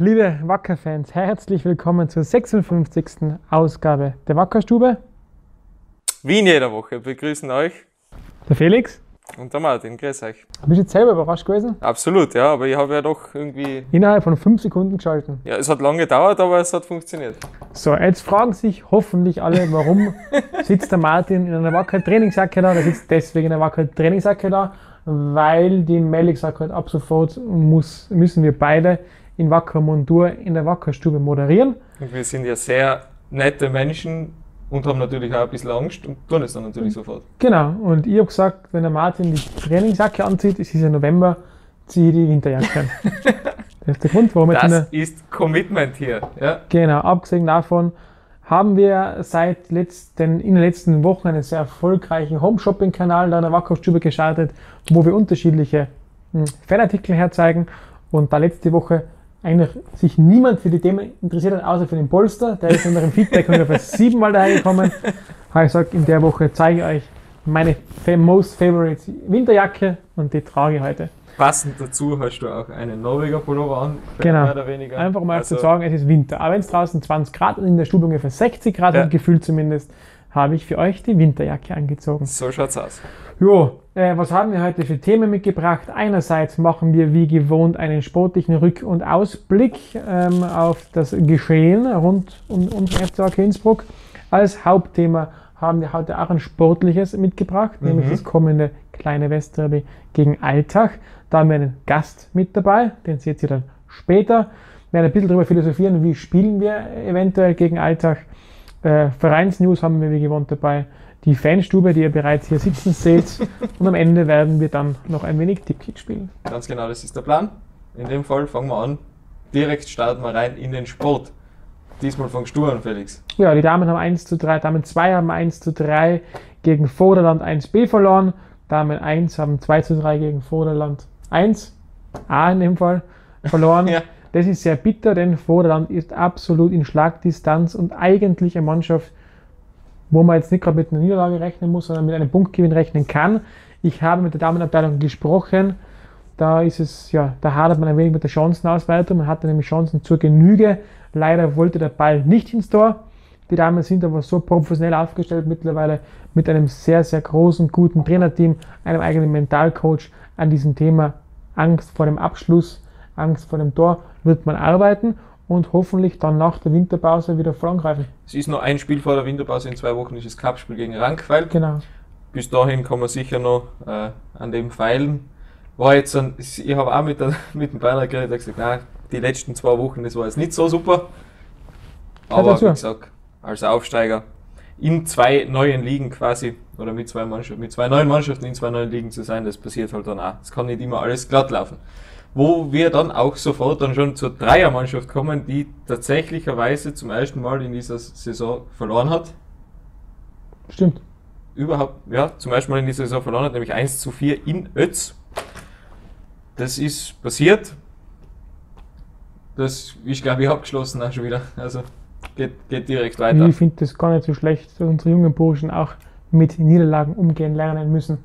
liebe Wacker-Fans, herzlich willkommen zur 56. Ausgabe der Wackerstube. Wie in jeder Woche begrüßen euch Der Felix. und der Martin. Grüß euch. Bist du jetzt selber überrascht gewesen? Absolut, ja, aber ich habe ja doch irgendwie. Innerhalb von 5 Sekunden geschalten. Ja, es hat lange gedauert, aber es hat funktioniert. So, jetzt fragen sich hoffentlich alle, warum sitzt der Martin in einer Wacker-Trainingsjacke da? Der sitzt deswegen in einer Wacker-Trainingsjacke da, weil die Melik sagt halt, ab sofort muss, müssen wir beide in Wacker Montur in der Wackerstube moderieren. Und wir sind ja sehr nette Menschen und haben natürlich auch ein bisschen Angst und tun es dann natürlich sofort. Genau, und ich habe gesagt, wenn der Martin die Trainingsjacke anzieht, es ist ja November, ziehe ich die Winterjacke an. das ist der Grund, warum jetzt in der, Das ist Commitment hier. Ja? Genau, abgesehen davon haben wir seit letzten, in den letzten Wochen einen sehr erfolgreichen Home-Shopping-Kanal der Wackerstube gestartet, wo wir unterschiedliche hm, Fanartikel herzeigen. Und da letzte Woche eigentlich sich niemand für die Themen interessiert hat, außer für den Polster. Der ist in unserem Feedback ungefähr siebenmal dahergekommen. Habe ich gesagt, in der Woche zeige ich euch meine most favorite Winterjacke und die trage ich heute. Passend dazu hast du auch einen Norweger Pullover an, Genau. mehr oder weniger. Einfach mal Also, zu sagen, es ist Winter. Aber wenn es draußen 20 Grad und in der Stube ungefähr 60 Grad Ja. sind, gefühlt zumindest, habe ich für euch die Winterjacke angezogen. So schaut's aus. Jo, äh, was haben wir heute für Themen mitgebracht? Einerseits machen wir wie gewohnt einen sportlichen Rück- und Ausblick ähm, auf das Geschehen rund um unseren FC Wacker Innsbruck. Als Hauptthema haben wir heute auch ein sportliches mitgebracht, nämlich das kommende kleine Westderby gegen Alltag. Da haben wir einen Gast mit dabei, den seht ihr dann später. Wir werden ein bisschen darüber philosophieren, wie spielen wir eventuell gegen Alltag. Äh, Vereinsnews haben wir wie gewohnt dabei. Die Fanstube, die ihr bereits hier sitzen seht. Und am Ende werden wir dann noch ein wenig Tipkick spielen. Ganz genau, das ist der Plan. In dem Fall fangen wir an. Direkt starten wir rein in den Sport. Diesmal fangst du an, Felix. Ja, die Damen haben 1 zu 3, Damen 2 haben 1 zu 3 gegen Vorderland 1b verloren. Damen 1 haben 2 zu 3 gegen Vorderland 1, A in dem Fall, verloren. Ja. Das ist sehr bitter, denn Vorderland ist absolut in Schlagdistanz und eigentlich eine Mannschaft, wo man jetzt nicht gerade mit einer Niederlage rechnen muss, sondern mit einem Punktgewinn rechnen kann. Ich habe mit der Damenabteilung gesprochen. Da ist es, ja, da hadert man ein wenig mit der Chancenausweitung. Man hatte nämlich Chancen zur Genüge. Leider wollte der Ball nicht ins Tor. Die Damen sind aber so professionell aufgestellt mittlerweile mit einem sehr, sehr großen, guten Trainerteam, einem eigenen Mentalcoach an diesem Thema Angst vor dem Abschluss, Angst vor dem Tor wird man arbeiten und hoffentlich dann nach der Winterpause wieder vorangreifen. Es ist noch ein Spiel vor der Winterpause, in zwei Wochen ist das Cup-Spiel gegen Rankweil. Genau. Bis dahin kann man sicher noch äh, an dem feilen. War jetzt ein, ich habe auch mit, der, mit dem Bernhard geredet, gesagt, nein, die letzten zwei Wochen, das war jetzt nicht so super. Aber wie gesagt, als Aufsteiger in zwei neuen Ligen quasi, oder mit zwei, Mannschaften, mit zwei neuen Mannschaften in zwei neuen Ligen zu sein, das passiert halt dann auch. Es kann nicht immer alles glatt laufen. Wo wir dann auch sofort dann schon zur Dreiermannschaft kommen, die tatsächlicherweise zum ersten Mal in dieser Saison verloren hat Stimmt. überhaupt, ja, zum ersten Mal in dieser Saison verloren hat, nämlich 1 zu 4 in Ötz. Das ist passiert. Das ist, glaube ich, abgeschlossen auch schon wieder. Also geht, geht direkt weiter. Ich finde das gar nicht so schlecht, dass unsere jungen Burschen auch mit Niederlagen umgehen lernen müssen.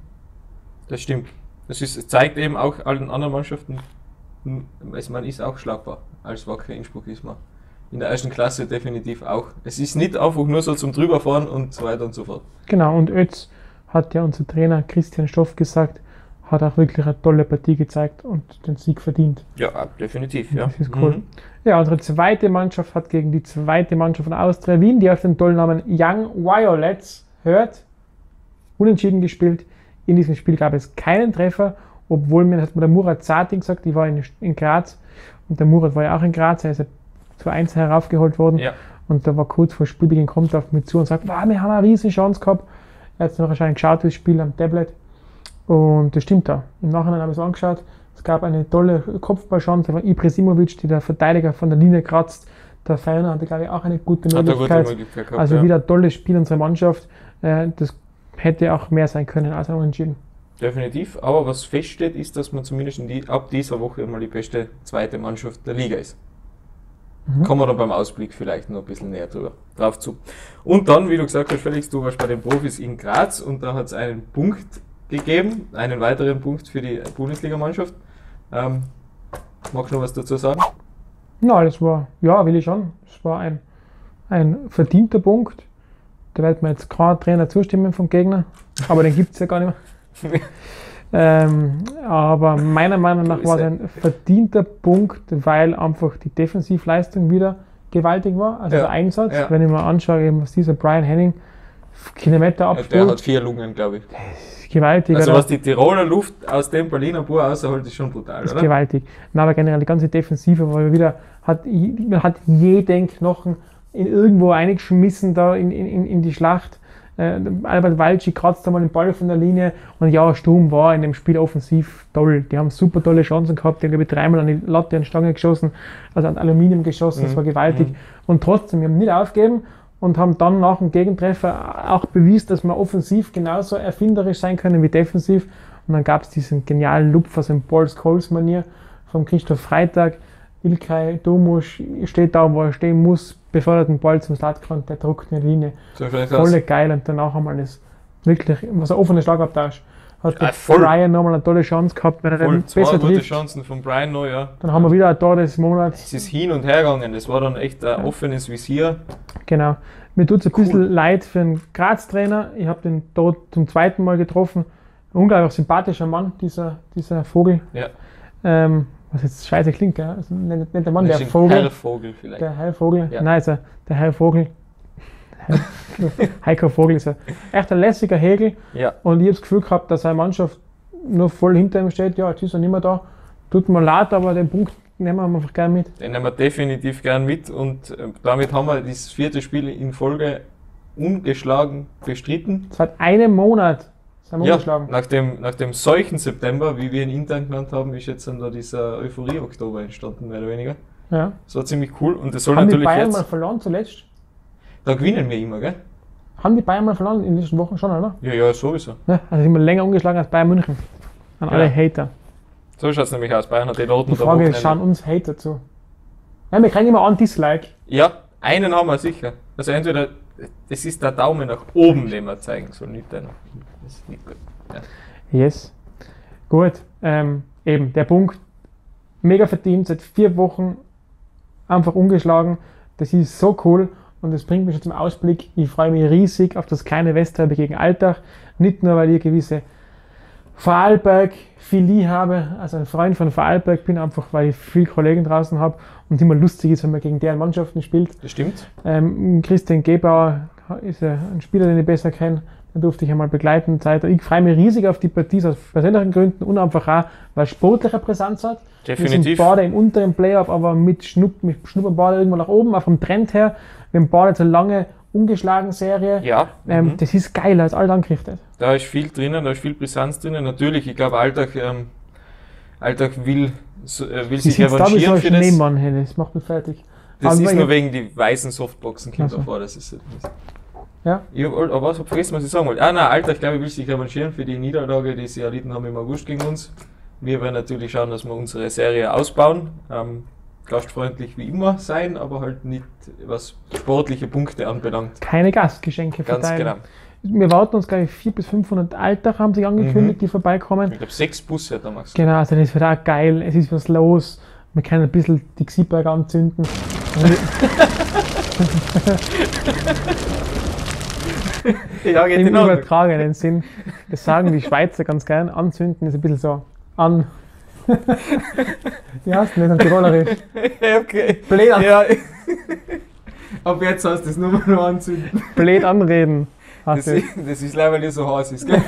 Das stimmt. Das ist, zeigt eben auch allen anderen Mannschaften, hm, also man ist auch schlagbar. Als Wacker Innsbruck ist man. In der ersten Klasse definitiv auch. Es ist nicht einfach nur so zum drüberfahren und so weiter und so fort. Genau, und Ötz hat ja unser Trainer Christian Stoff gesagt, hat auch wirklich eine tolle Partie gezeigt und den Sieg verdient. Ja, definitiv, ja. Das ist cool. Mhm. Ja, unsere zweite Mannschaft hat gegen die zweite Mannschaft von Austria Wien, die auf den tollen Namen Young Violets hört, unentschieden gespielt. In diesem Spiel gab es keinen Treffer, obwohl mir hat mir der Murat Zati gesagt, die war in, in Graz und der Murat war ja auch in Graz, er ist ja zu 1 heraufgeholt worden Ja. und da war kurz vor Spielbeginn, kommt er auf mich zu und sagt, wow, wir haben eine riesen Chance gehabt. Er hat noch wahrscheinlich geschaut, das Spiel am Tablet und das stimmt da. Im Nachhinein habe ich es angeschaut. Es gab eine tolle Kopfballchance von Ibrahimovic, die der Verteidiger von der Linie kratzt. Der Feiner hatte, glaube ich, auch eine gute eine gute Möglichkeit. Möglichkeit gehabt. Also ja. wieder ein tolles Spiel unserer Mannschaft. Äh, Das hätte auch mehr sein können als ein Unentschieden. Definitiv. Aber was feststeht, ist, dass man zumindest in die, ab dieser Woche mal die beste zweite Mannschaft der Liga ist. Mhm. Kommen wir dann beim Ausblick vielleicht noch ein bisschen näher drüber, drauf zu. Und dann, wie du gesagt hast, Felix, du warst bei den Profis in Graz und da hat es einen Punkt gegeben, einen weiteren Punkt für die Bundesligamannschaft. Ähm, magst du noch was dazu sagen? Na, das war, ja, will ich schon. Das war ein, ein verdienter Punkt. Da wird mir jetzt kein Trainer zustimmen vom Gegner, aber den gibt es ja gar nicht mehr. ähm, aber meiner Meinung nach war es ein verdienter Punkt, weil einfach die Defensivleistung wieder gewaltig war. Also Ja, der Einsatz, ja. wenn ich mir anschaue, eben, was dieser Brian Henning Kilometer Der abspielt, hat vier Lungen, glaube ich. ist gewaltig. Also oder? was die Tiroler Luft aus dem Berliner Bur rausholt, ist schon brutal, ist oder? gewaltig. Na, aber generell die ganze Defensive war wieder, hat, man hat jeden Knochen in irgendwo eingeschmissen da in, in, in- die Schlacht. Äh, Albert Walci kratzt einmal den Ball von der Linie und ja, Sturm war in dem Spiel offensiv toll. Die haben super tolle Chancen gehabt, die haben glaube ich dreimal an die Latte und Stange geschossen, also an Aluminium geschossen, das Mhm. war gewaltig. Und trotzdem, wir haben nicht aufgegeben und haben dann nach dem Gegentreffer auch bewiesen, dass wir offensiv genauso erfinderisch sein können wie defensiv. Und dann gab es diesen genialen Lupfer, so in Paul Scholes-Manier von Christoph Freitag. Ilkay Domusch steht da, wo er stehen muss, befördert den Ball zum Slatkan, der druckt eine Linie. So schaut's Voll aus. geil und danach einmal das wirklich, was ein offener Schlagabtausch. Hat Ja, voll. Brian nochmal eine tolle Chance gehabt, wenn er Voll, den zwei besser gute trifft. Chancen von Brian noch, ja. Dann haben wir wieder ein Tor des Monats. Es ist hin und her gegangen, das war dann echt ein offenes Visier. Genau. Mir tut es ein Cool. bisschen leid für einen Graz-Trainer. Ich habe den dort zum zweiten Mal getroffen. Ein unglaublich sympathischer Mann, dieser, dieser Vogel. Ja. Ähm, was jetzt scheiße klingt, gell? Also nicht, nicht der Mann, der ein Vogel. Herr Vogel vielleicht. Der Herr Vogel. Ja. Nein, ist er, der Herr Vogel. Heiko Vogel ist er. Echt ein lässiger Hegel. Ja. Und ich habe das Gefühl gehabt, dass seine Mannschaft nur voll hinter ihm steht. Ja, jetzt ist er nicht mehr da. Tut mir leid, aber den Punkt nehmen wir einfach gerne mit. Den nehmen wir definitiv gern mit und äh, damit haben wir das vierte Spiel in Folge ungeschlagen bestritten. Seit einem Monat sind wir Ja, umgeschlagen. nach dem, nach dem solchen September, wie wir ihn intern genannt haben, ist jetzt dann da dieser Euphorie-Oktober entstanden, mehr oder weniger. Ja. Das war ziemlich cool und das soll Haben die natürlich Bayern mal jetzt. verloren zuletzt? Da gewinnen wir immer, gell? Haben die Bayern mal verloren in den letzten Wochen schon, oder? Ja, ja, sowieso. Ja, also sind wir länger umgeschlagen als Bayern München. An alle Ja. Hater. So schaut es nämlich aus. Bayern hat die Noten Die Frage ist, schauen uns Hater zu? Ja, wir kriegen immer ein Dislike. Ja, einen haben wir sicher. Also entweder, das ist der Daumen nach oben, den wir zeigen soll, nicht der nach unten. Ist nicht gut. Ja. Yes. Gut. Ähm, eben, der Punkt. Mega verdient, seit vier Wochen einfach ungeschlagen. Das ist so cool und das bringt mich schon zum Ausblick. Ich freue mich riesig auf das kleine Westderby gegen Alltag. Nicht nur, weil ich gewisse Vorarlberg-Philie habe, also ein Freund von Vorarlberg bin, einfach weil ich viele Kollegen draußen habe und immer lustig ist, wenn man gegen deren Mannschaften spielt. Das stimmt. Ähm, Christian Gebauer ist ein Spieler, den ich besser kenne. Den durfte ich einmal begleiten. Zeit. Ich freue mich riesig auf die Partie aus persönlichen Gründen und einfach auch, weil es sportliche Präsenz hat. Wir sind Definitiv. beide im unteren Playoff, aber mit, Schnupp, mit schnuppern beide irgendwo nach oben, auch vom Trend her. Wir haben beide jetzt eine lange ungeschlagen Serie. Ja, Ähm, mhm. Das ist geiler als alle angerichtet. da ist viel drinnen, da ist viel Brisanz drinnen. Natürlich, ich glaube, Alltag, ähm, Alltag will, so, äh, will Sie sich da so revanchieren ein für das. Schneemann, hey, das macht mich fertig. Das Aber ist nur wegen die weißen Softboxen kommt Ach so. davor. Das ist das. Ja. Ich hab, aber was hab vergessen, was ich sagen wollte. Ah, nein, Alter, ich glaube, ich will sich revanchieren für die Niederlage, die sie erlitten haben im August gegen uns. Wir werden natürlich schauen, dass wir unsere Serie ausbauen. Ähm, gastfreundlich wie immer sein, aber halt nicht, was sportliche Punkte anbelangt. Keine Gastgeschenke Ganz verteilen. genau. Wir warten uns, glaube ich, 400 bis 500 Alltag haben sich angekündigt, Mhm. die vorbeikommen. Ich glaube, sechs Busse hat er Max. Genau, also das wird auch geil. Es ist was los. Wir können ein bisschen die Xieberg anzünden. Ja, geht Im übertragenen Sinn. Das sagen die Schweizer ganz gern. Anzünden ist ein bisschen so an. Wie heißt denn das am Tirolerisch? Okay. Blöd, an, Ja. Ab jetzt hast du das nur mal anzünden. blöd anreden. Das, das ist leider nicht so heiß ist, gell?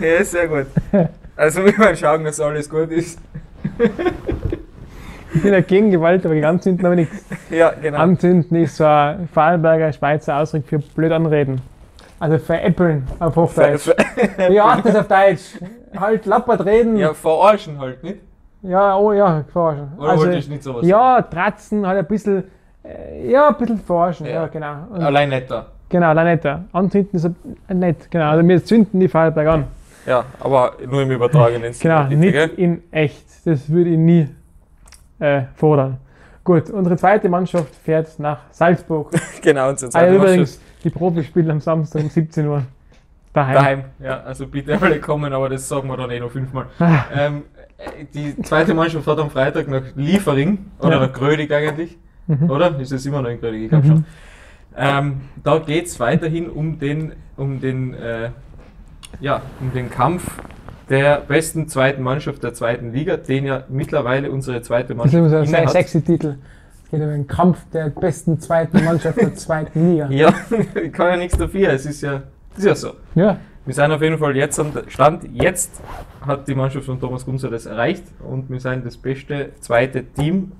Ja, sehr gut. Also wir werden schauen, dass alles gut ist. Ich bin ja gegen Gewalt, aber gegen Anzünden aber nichts. Ja, genau. Anzünden ist so ein Vorarlberger Schweizer Ausdruck für blöd anreden. Also veräppeln auf Hochdeutsch. Ja, das auf Deutsch. Halt lappert reden. ja, verarschen halt, nicht? Ja, oh ja, forschen. Oder wolltest du nicht sowas ja, tratzen, halt ein bisschen, äh, ja, ein bisschen forschen, ja, Ja. genau. Und, Allein netter. genau, allein da. Anzünden ist nett, genau. Also wir zünden die Vorarlberg an. Ja, aber nur im übertragenen Sinne. Genau, nicht gell? in echt. Das würde ich nie äh, fordern. Gut, unsere zweite Mannschaft fährt nach Salzburg. Genau, und sonst Ah, ja, übrigens, die Profis spielen am Samstag um 17 Uhr. Daheim. daheim. Ja, also bitte alle kommen, aber das sagen wir dann eh noch fünfmal. Ah, Ähm, Äh, Die zweite Mannschaft hat am Freitag nach Liefering, oder Ja. nach Grödig eigentlich, Mhm. oder? Ist es immer noch in Grödig? Ich glaube Mhm. schon. Ähm, da geht es weiterhin um den, um den, äh, ja, um den Kampf der besten zweiten Mannschaft der zweiten Liga, den ja mittlerweile unsere zweite Das ist Mannschaft immer so ein sexy Titel. Es geht um den Kampf der besten zweiten Mannschaft der zweiten Liga. Ja, ich kann ja nichts dafür, es ist ja, ist ja so. Ja, Wir sind auf jeden Fall jetzt am Stand. Jetzt hat die Mannschaft von Thomas Gunzer das erreicht und wir sind das beste zweite Team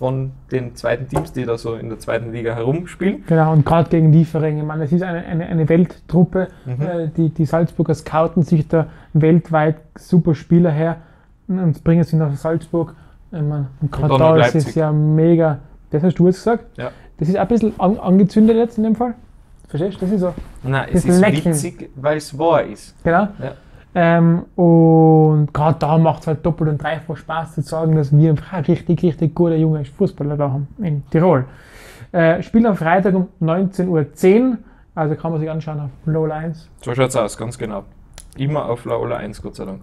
von den zweiten Teams, die da so in der zweiten Liga herumspielen. genau. Und gerade gegen Liefering. Ich meine, es ist eine, eine, eine Welttruppe. Mhm. Äh, die, die Salzburger scouten sich da weltweit super Spieler her und bringen sie nach Salzburg. Ich meine, und gerade da ist es ja mega. Das hast du jetzt gesagt? Ja. Das ist ein bisschen an, angezündet jetzt in dem Fall. Verstehst du? Das ist so. Nein, es ist lecken. witzig, weil es wahr ist. Genau. Ja. Ähm, und gerade da macht es halt doppelt und dreifach Spaß zu sagen, dass wir ein richtig, richtig gute junge Fußballer da haben in Tirol. Äh, Spiel am Freitag um 19.10 Uhr, also kann man sich anschauen auf Low 1. So schaut's aus, ganz genau. Immer auf Laola 1, Gott sei Dank.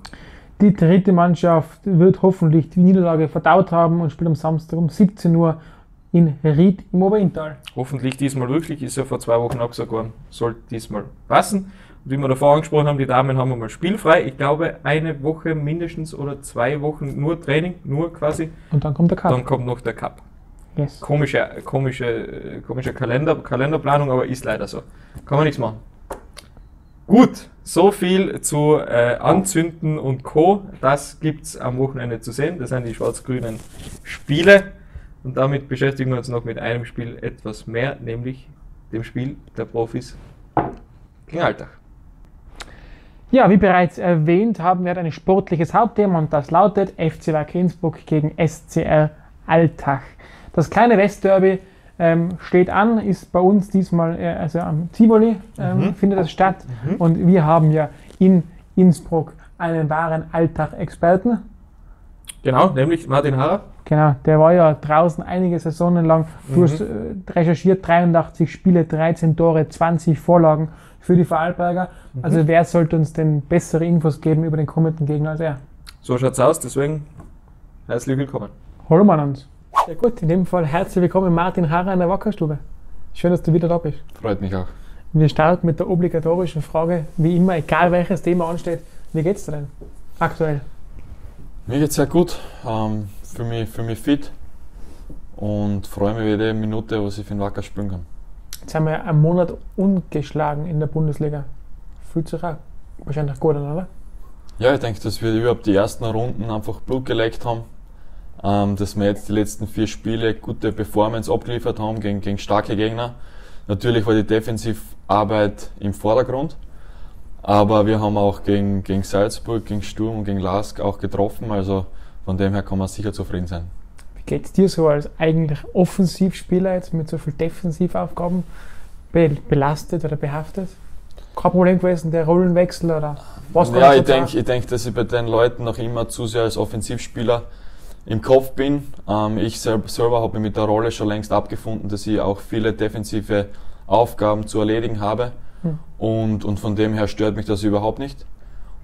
Die dritte Mannschaft wird hoffentlich die Niederlage verdaut haben und spielt am Samstag um 17 Uhr in Ried im Oberintal. Hoffentlich diesmal wirklich, ist ja vor zwei Wochen abgesagt worden. Sollte diesmal passen. Wie wir davor angesprochen haben, die Damen haben einmal spielfrei. Ich glaube, eine Woche mindestens oder zwei Wochen nur Training, nur quasi. Und dann kommt der Cup. Dann kommt noch der Cup. Yes. Komische, komische, komische Kalender, Kalenderplanung, aber ist leider so. Kann man nichts machen. Gut, so viel zu äh, Anzünden und Co. Das gibt's am Wochenende zu sehen. Das sind die schwarz-grünen Spiele. Und damit beschäftigen wir uns noch mit einem Spiel etwas mehr, nämlich dem Spiel der Profis Alltag. Ja, wie bereits erwähnt, haben wir ein sportliches Hauptthema und das lautet FC Wacker Innsbruck gegen SCR Altach. Das kleine Westderby ähm, steht an, ist bei uns diesmal äh, also am Tivoli ähm, Mhm. findet das statt Mhm. und wir haben ja in Innsbruck einen wahren Altach-Experten. Genau, nämlich Martin Harrer. Genau, der war ja draußen einige Saisonen lang. Du Mhm. hast äh, recherchiert, 83 Spiele, 13 Tore, 20 Vorlagen für die Vorarlberger. Mhm. Also wer sollte uns denn bessere Infos geben über den kommenden Gegner als er? So schaut's aus, deswegen herzlich willkommen. Hallo Manns. Ja gut, in dem Fall herzlich willkommen Martin Harrer in der Wackerstube. Schön, dass du wieder da bist. Freut mich auch. Wir starten mit der obligatorischen Frage, wie immer, egal welches Thema ansteht. Wie geht's dir denn aktuell? Mir geht's sehr gut. Ähm, fühle mich, fühl mich fit und freue mich jede Minute, was ich für den Wacker spielen kann. Jetzt haben wir einen Monat ungeschlagen in der Bundesliga. Fühlt sich auch wahrscheinlich gut an, oder? Ja, ich denke, dass wir überhaupt die ersten Runden einfach Blut geleckt haben. Ähm, dass wir jetzt die letzten vier Spiele gute Performance abgeliefert haben gegen, gegen starke Gegner. Natürlich war die Defensivarbeit im Vordergrund, aber wir haben auch gegen, gegen Salzburg, gegen Sturm und gegen Lask auch getroffen. Also von dem her kann man sicher zufrieden sein. Wie geht's dir so als eigentlich Offensivspieler jetzt mit so viel Defensivaufgaben be belastet oder behaftet? Kein Problem gewesen, der Rollenwechsel oder was Ja, ich denke, ich denk, dass ich bei den Leuten noch immer zu sehr als Offensivspieler im Kopf bin. Ähm, ich sel selber habe mich mit der Rolle schon längst abgefunden, dass ich auch viele defensive Aufgaben zu erledigen habe. Hm. Und, und von dem her stört mich das überhaupt nicht.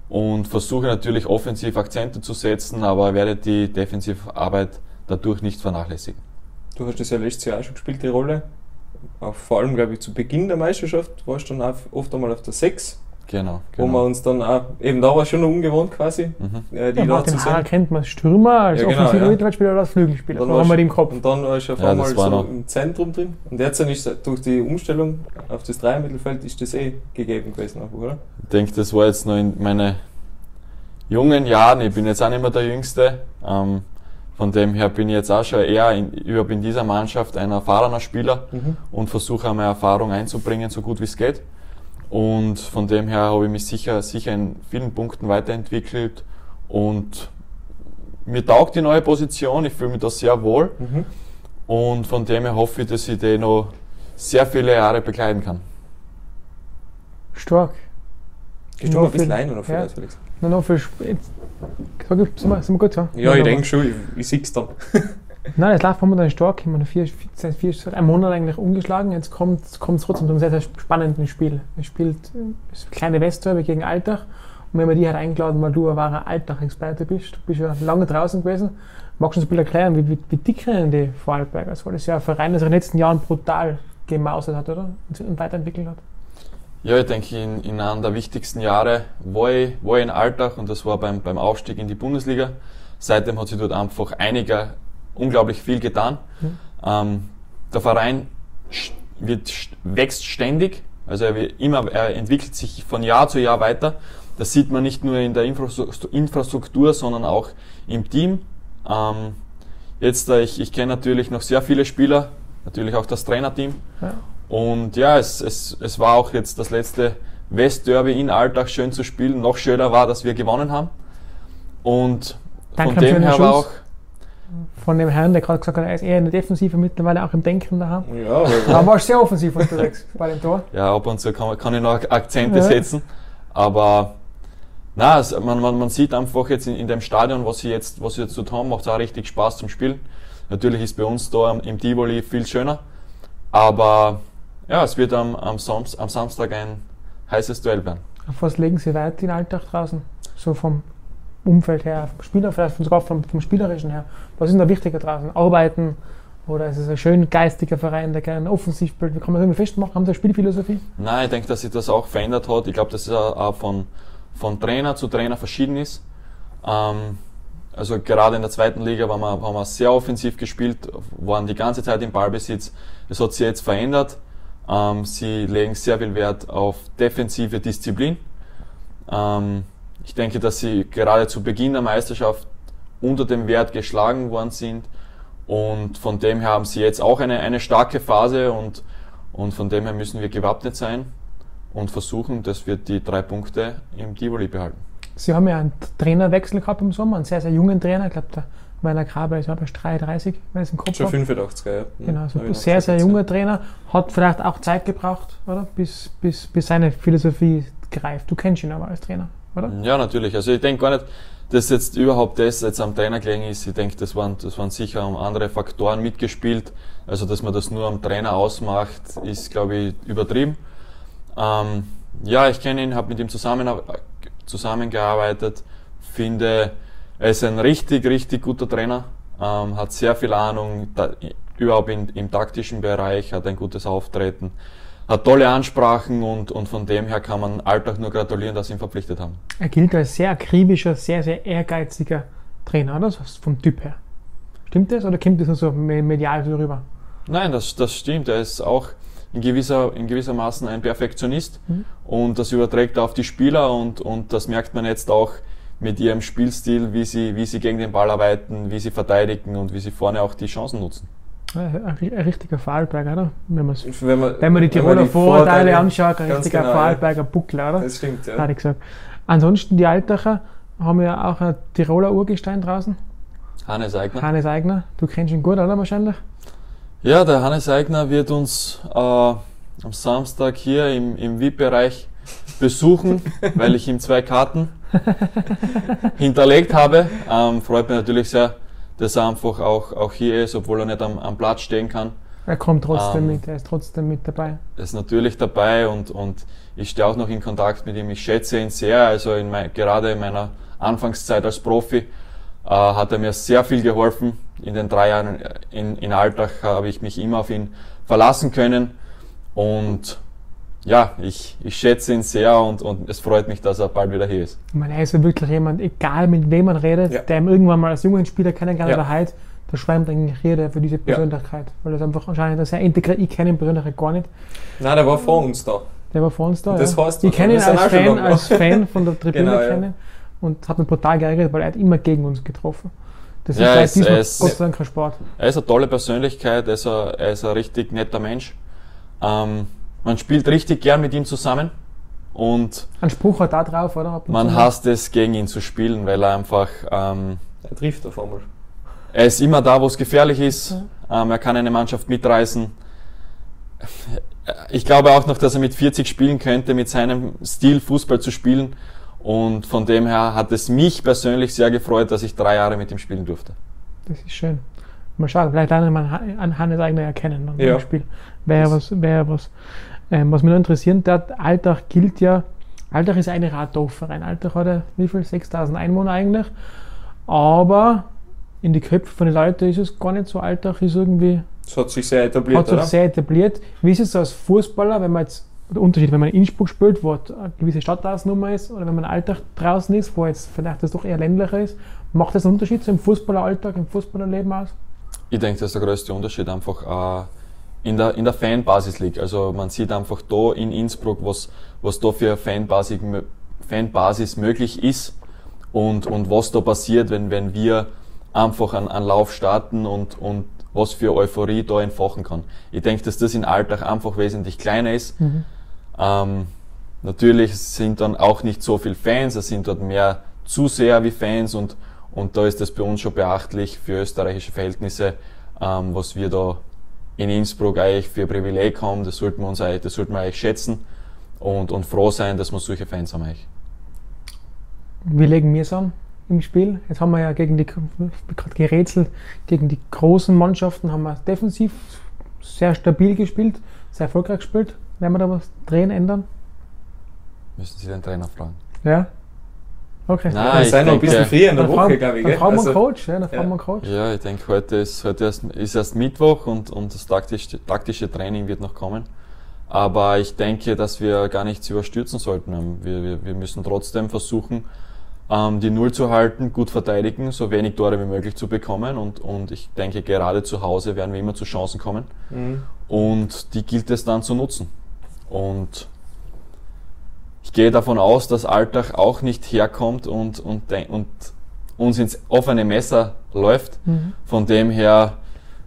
Und versuche natürlich offensiv Akzente zu setzen, aber werde die Defensivarbeit dadurch nicht vernachlässigen. Du hast das ja letztes Jahr auch schon gespielt, die Rolle. Auch vor allem, glaube ich, zu Beginn der Meisterschaft warst du dann auch oft einmal auf der 6, Genau. wo wir genau. uns dann auch, eben da war es schon noch ungewohnt quasi, Mhm. äh, die Ja, Martin sehen. kennt man als Stürmer, als Ja, genau, offensiver ja. Mittelfeldspieler oder als Flügelspieler. Dann wir die im Kopf. Und dann warst du auf Ja, einmal war so noch- im Zentrum drin. Und jetzt ist durch die Umstellung auf das Dreier-Mittelfeld ist das eh gegeben gewesen, einfach, oder? Ich denke, das war jetzt noch in meine jungen Jahren. Ich bin jetzt auch nicht mehr der Jüngste. Ähm, von dem her bin ich jetzt auch schon eher in, überhaupt in dieser Mannschaft ein erfahrener Spieler und versuche auch meine Erfahrung einzubringen, so gut wie es geht. Und von dem her habe ich mich sicher, sicher in vielen Punkten weiterentwickelt und mir taugt die neue Position. Ich fühle mich da sehr wohl Mhm. und von dem her hoffe ich, dass ich die noch sehr viele Jahre begleiten kann. Stark. Gehst du ein bisschen für- ein oder ja. vielleicht, Felix? Noch viel Sp jetzt, sag ich, sind wir, sind wir gut? Ja, Nur ich denke schon, ich, ich sehe es dann. Nein, es läuft momentan stark. Ich meine, vier, vier, vier, seit einem Monat eigentlich umgeschlagen. Jetzt kommt es trotzdem zu einem sehr, sehr spannenden Spiel. Es spielt das kleine Westderby gegen Altach wir haben dich halt eingeladen, weil du ein wahrer Alltag-Experte bist. Du bist ja lange draußen gewesen. Magst du uns ein bisschen erklären, wie, wie, wie dick rennen die Vorarlbergers? Weil das ja ein Verein, der sich in den letzten Jahren brutal gemausert hat, oder? Und weiterentwickelt hat. Ja, ich denke, in, in einem der wichtigsten Jahre war ich, war ich in Alltag und das war beim, beim Aufstieg in die Bundesliga. Seitdem hat sich dort einfach einiger unglaublich viel getan. Mhm. Ähm, der Verein wird, wächst ständig, also er, wird immer, er entwickelt sich von Jahr zu Jahr weiter. Das sieht man nicht nur in der Infrastruktur, sondern auch im Team. Ähm, jetzt, äh, ich, ich kenne natürlich noch sehr viele Spieler, natürlich auch das Trainerteam. Ja. Und ja, es, es, es war auch jetzt das letzte Westderby in Alltag schön zu spielen. Noch schöner war, dass wir gewonnen haben. Und Danke von dem her war auch von dem Herrn, der gerade gesagt hat, er ist eher in der Defensive mittlerweile auch im Denken daheim. Ja, aber da war sehr offensiv unterwegs bei dem Tor. Ja, ab und zu kann, kann ich noch Akzente ja. setzen. Aber na, also man, man, man sieht einfach jetzt in, in, dem Stadion, was sie jetzt, was sie jetzt dort haben, macht es auch richtig Spaß zum Spielen. Natürlich ist bei uns da im Tivoli viel schöner. Aber ja, es wird am, am, Samst, am Samstag ein heißes Duell werden. Auf was legen Sie weit in Alltag draußen? So vom Umfeld her, vom Spieler, vielleicht sogar vom, vom Spielerischen her. Was ist denn da wichtiger draußen? Arbeiten oder ist es ein schön geistiger Verein, der gerne offensiv spielt? Wie kann man das irgendwie festmachen? Haben Sie eine Spielphilosophie? Nein, ich denke, dass sich das auch verändert hat. Ich glaube, dass es auch von, von Trainer zu Trainer verschieden ist. Ähm, also gerade in der zweiten Liga waren wir, haben wir sehr offensiv gespielt, waren die ganze Zeit im Ballbesitz. Es hat sich jetzt verändert. Ähm, sie legen sehr viel Wert auf defensive Disziplin. Ähm, ich denke, dass sie gerade zu Beginn der Meisterschaft unter dem Wert geschlagen worden sind. Und von dem her haben sie jetzt auch eine, eine starke Phase und, und von dem her müssen wir gewappnet sein und versuchen, dass wir die drei Punkte im Tivoli behalten. Sie haben ja einen Trainerwechsel gehabt im Sommer, einen sehr, sehr jungen Trainer. Ich glaube, der Werner Graber ist aber 33, wenn es im Kopf Schon 85, ja. Genau, so ein sehr, sehr junger Trainer. Hat vielleicht auch Zeit gebraucht, oder? Bis, bis, bis seine Philosophie greift. Du kennst ihn aber als Trainer, oder? Ja, natürlich. Also ich denke gar nicht, dass jetzt überhaupt das jetzt am Trainer gelegen ist. Ich denke, das waren, das waren sicher andere Faktoren mitgespielt. Also, dass man das nur am Trainer ausmacht, ist, glaube ich, übertrieben. Ähm, ja, ich kenne ihn, habe mit ihm zusammen zusammengearbeitet. Finde, er ist ein richtig, richtig guter Trainer, ähm, hat sehr viel Ahnung, da, überhaupt in, im taktischen Bereich, hat ein gutes Auftreten, hat tolle Ansprachen und, und von dem her kann man Alltag nur gratulieren, dass sie ihn verpflichtet haben. Er gilt als sehr akribischer, sehr, sehr ehrgeiziger Trainer, oder? Vom Typ her. Stimmt das oder kommt das nur so medial so rüber? Nein, das, das stimmt. Er ist auch in gewisser, in gewissermaßen ein Perfektionist mhm. und das überträgt er auf die Spieler und, und das merkt man jetzt auch mit ihrem Spielstil, wie sie, wie sie gegen den Ball arbeiten, wie sie verteidigen und wie sie vorne auch die Chancen nutzen. Ein, richtiger Vorarlberger, oder? Wenn, wenn, man, wenn man die Tiroler die Vorurteile, Vorteile anschaut, ein richtiger genau, Vorarlberger ja. Buckler, oder? Das stimmt, ja. Hatte ich gesagt. Ansonsten, die Altacher haben ja auch ein Tiroler Urgestein draußen. Hannes Eigner. Hannes Eigner. Du kennst ihn gut, oder? Wahrscheinlich? Ja, der Hannes Eigner wird uns äh, am Samstag hier im, im VIP-Bereich besuchen, weil ich ihm zwei Karten hinterlegt habe. Ähm, freut mich natürlich sehr, dass er einfach auch, auch hier ist, obwohl er nicht am, am Platz stehen kann. Er kommt trotzdem ähm, mit, er ist trotzdem mit dabei. Er ist natürlich dabei und, und ich stehe auch noch in Kontakt mit ihm. Ich schätze ihn sehr, also in mein, gerade in meiner Anfangszeit als Profi äh, hat er mir sehr viel geholfen in den drei Jahren in, in Alltag habe ich mich immer auf ihn verlassen können. Und ja, ich, ich schätze ihn sehr und, und es freut mich, dass er bald wieder hier ist. Ich meine, er ist ja wirklich jemand, egal mit wem man redet, ja. der ihm irgendwann mal als jungen Spieler kennengelernt ja. oder halt, da schwärmt eigentlich jeder für diese Persönlichkeit. Ja. Weil das einfach anscheinend sehr integriert, ich kenne ihn persönlich gar nicht. Nein, der war vor uns da. Der war vor uns da. Das ja. heißt, ich kenne ihn als Fan, als Fan von der Tribüne genau, kennen und habe mich brutal geärgert, weil er hat immer gegen uns getroffen. Das ja, ist diesmal ist, Gott sei Dank kein Sport. Er ist eine tolle Persönlichkeit, er ist ein, er ist ein richtig netter Mensch. Ähm, man spielt richtig gern mit ihm zusammen. Und ein Spruch hat da drauf, oder? Man hasst es, gegen ihn zu spielen, weil er einfach. Ähm, er trifft auf einmal. Er ist immer da, wo es gefährlich ist. Ja. Ähm, er kann eine Mannschaft mitreißen. Ich glaube auch noch, dass er mit 40 spielen könnte, mit seinem Stil Fußball zu spielen. Und von dem her hat es mich persönlich sehr gefreut, dass ich drei Jahre mit ihm spielen durfte. Das ist schön. Mal schauen, vielleicht lernen wir an Hannes Eigner erkennen ja. Spiel. Wäre was, wäre was. Ähm, was mich noch interessiert, der Alltag gilt ja Altach ist eine Raddorfverein. Altach hat ja wie viel? 6000 Einwohner eigentlich. Aber in die Köpfe von den Leuten ist es gar nicht so. Altach ist irgendwie, Das hat sich sehr etabliert, hat sich oder? sehr etabliert. Wie ist es als Fußballer, wenn man jetzt, der Unterschied, wenn man in Innsbruck spielt, wo eine gewisse Stadtausnummer ist, oder wenn man Alltag draußen ist, wo jetzt vielleicht das doch eher ländlicher ist, macht das einen Unterschied so im Fußballeralltag, im Fußballerleben aus? Ich denke, das ist der größte Unterschied einfach äh, in der, in der Fanbasis liegt. Also man sieht einfach da in Innsbruck, was, was da für Fanbasis, Fanbasis möglich ist und, und was da passiert, wenn, wenn wir einfach einen, einen Lauf starten und, und was für Euphorie da entfachen kann. Ich denke, dass das in Alltag einfach wesentlich kleiner ist. Ähm, natürlich sind dann auch nicht so viele Fans, es sind dort mehr Zuseher wie Fans und, und da ist das bei uns schon beachtlich für österreichische Verhältnisse, ähm, was wir da in Innsbruck eigentlich für Privileg haben, das sollten wir uns eigentlich, das sollten wir eigentlich schätzen und, und froh sein, dass wir solche Fans haben eigentlich. Wie legen wir es an im Spiel? Jetzt haben wir ja gegen die, gerade gerätselt, gegen die großen Mannschaften haben wir defensiv sehr stabil gespielt, sehr erfolgreich gespielt. Werden wir da was drehen, ändern? Müssen Sie den Trainer fragen. Ja? Okay. Nein, Wir ich sind noch ein bisschen denke- früher in der Dann Woche, glaube ich. Dann gell? fragen wir Also, einen Coach, ja, dann ja. einen Coach. Ja, ich denke, heute ist, heute erst, ist erst Mittwoch und, und das taktische, taktische Training wird noch kommen. Aber ich denke, dass wir gar nichts überstürzen sollten. Ähm, Wir, wir, wir müssen trotzdem versuchen, ähm, die Null zu halten, gut verteidigen, so wenig Tore wie möglich zu bekommen. Und, und ich denke, gerade zu Hause werden wir immer zu Chancen kommen. Mhm. Und die gilt es dann zu nutzen. Und ich gehe davon aus, dass Alltag auch nicht herkommt und, und, und uns ins offene Messer läuft. Mhm. Von dem her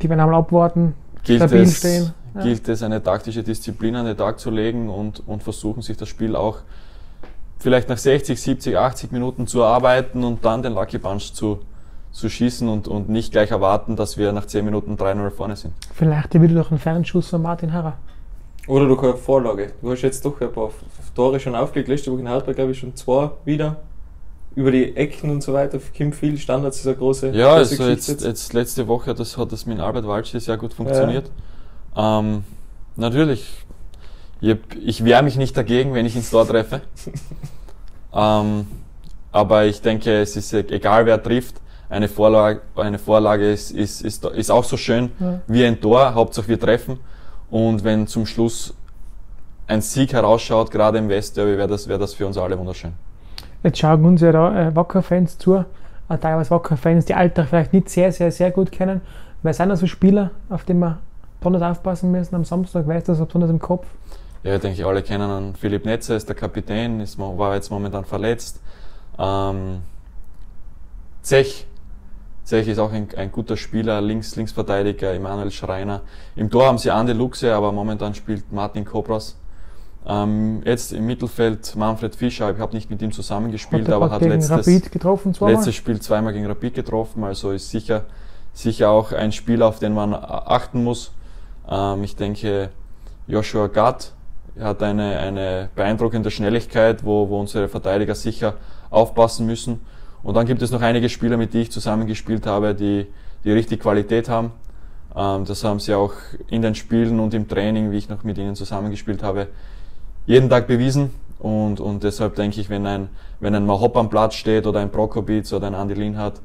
Die einmal abwarten, gilt stabil es, stehen. Ja. gilt es, eine taktische Disziplin an den Tag zu legen und, und versuchen, sich das Spiel auch vielleicht nach 60, 70, 80 Minuten zu erarbeiten und dann den Lucky Punch zu, zu schießen und, und nicht gleich erwarten, dass wir nach 10 Minuten 3-0 vorne sind. Vielleicht wieder durch einen Fernschuss von Martin Harrer. Oder durch eine Vorlage. Du hast jetzt doch ein paar Tore schon aufgelegt. Letzte Woche in Hartberg, glaube ich, schon zwei wieder. Über die Ecken und so weiter. Kim viel Standards ist eine große, Ja, große also Geschichte jetzt, jetzt letzte Woche hat das, hat das mit Albert Walschi sehr gut funktioniert. Ähm, natürlich, ich wehre mich nicht dagegen, wenn ich ins Tor treffe. ähm, aber ich denke, es ist e- egal, wer trifft. Eine Vorlage, eine Vorlage ist, ist, ist, ist auch so schön Ja. wie ein Tor. Hauptsache wir treffen. Und wenn zum Schluss ein Sieg herausschaut, gerade im Westderby, wäre das, wäre das für uns alle wunderschön. Jetzt schauen uns ja da äh, Wacker-Fans zu, äh, teilweise Wacker-Fans, die Alltag vielleicht nicht sehr, sehr, sehr gut kennen. Wer sind da so Spieler, auf die wir besonders aufpassen müssen am Samstag? Wer ist das besonders im Kopf? Ja, ich denke, alle kennen einen Philipp Netzer, ist der Kapitän, ist, war jetzt momentan verletzt. Ähm, Zech. Zech ist auch ein, ein guter Spieler, Links, Linksverteidiger, Emanuel Schreiner. Im Tor haben sie Ande Luxe, aber momentan spielt Martin Kobras. Ähm, jetzt im Mittelfeld Manfred Fischer, ich habe nicht mit ihm zusammengespielt, er aber hat letztes, Rapid getroffen zweimal. letztes Spiel zweimal gegen Rapid getroffen, also ist sicher, sicher auch ein Spieler, auf den man achten muss. Ähm, ich denke, Joshua Gatt hat eine, eine beeindruckende Schnelligkeit, wo, wo unsere Verteidiger sicher aufpassen müssen. Und dann gibt es noch einige Spieler, mit denen ich zusammengespielt habe, die, die richtig Qualität haben. Ähm, das haben sie auch in den Spielen und im Training, wie ich noch mit ihnen zusammengespielt habe, jeden Tag bewiesen. Und, und deshalb denke ich, wenn ein, wenn ein Mahop am Platz steht oder ein Prokopitz oder ein Andi Linhardt,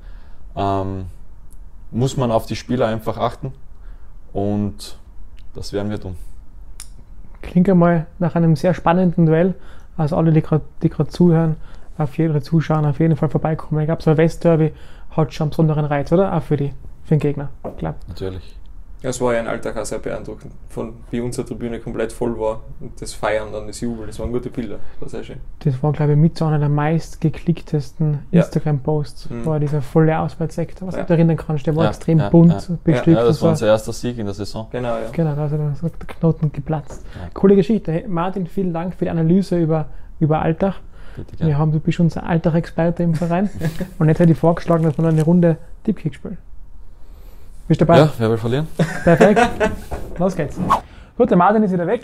ähm, muss man auf die Spieler einfach achten. Und das werden wir tun. Klingt einmal nach einem sehr spannenden Duell. Also alle, die gerade zuhören, auf jeden Fall zuschauen, auf jeden Fall vorbeikommen. Ich glaube, so ein Westderby hat schon einen besonderen Reiz, oder? Auch für, die, für den Gegner. Ich glaube. Natürlich. Es war ja ein Alltag auch sehr beeindruckend, von wie unsere Tribüne komplett voll war und das Feiern dann, das Jubel, das waren gute Bilder, das war sehr schön. Das war, glaube ich, mit so einer der meistgeklicktesten Ja. Instagram-Posts. Mhm. War dieser volle Auswärtssektor, was Ja. du dich erinnern kannst. Der war Ja, extrem ja, bunt, ja. bestückt. Ja, das war unser erster Sieg in der Saison. Genau, ja. Genau, da ist der Knoten geplatzt. Ja. Coole Geschichte. Hey, Martin, vielen Dank für die Analyse über, über Alltag. Bitte Wir haben, du bist unser Alltag-Experte im Verein. und jetzt hätte ich vorgeschlagen, dass wir noch eine Runde Tippkick spielen. Bist du dabei? Ja, wer will verlieren? Perfekt. Los geht's. Gut, der Martin ist wieder weg.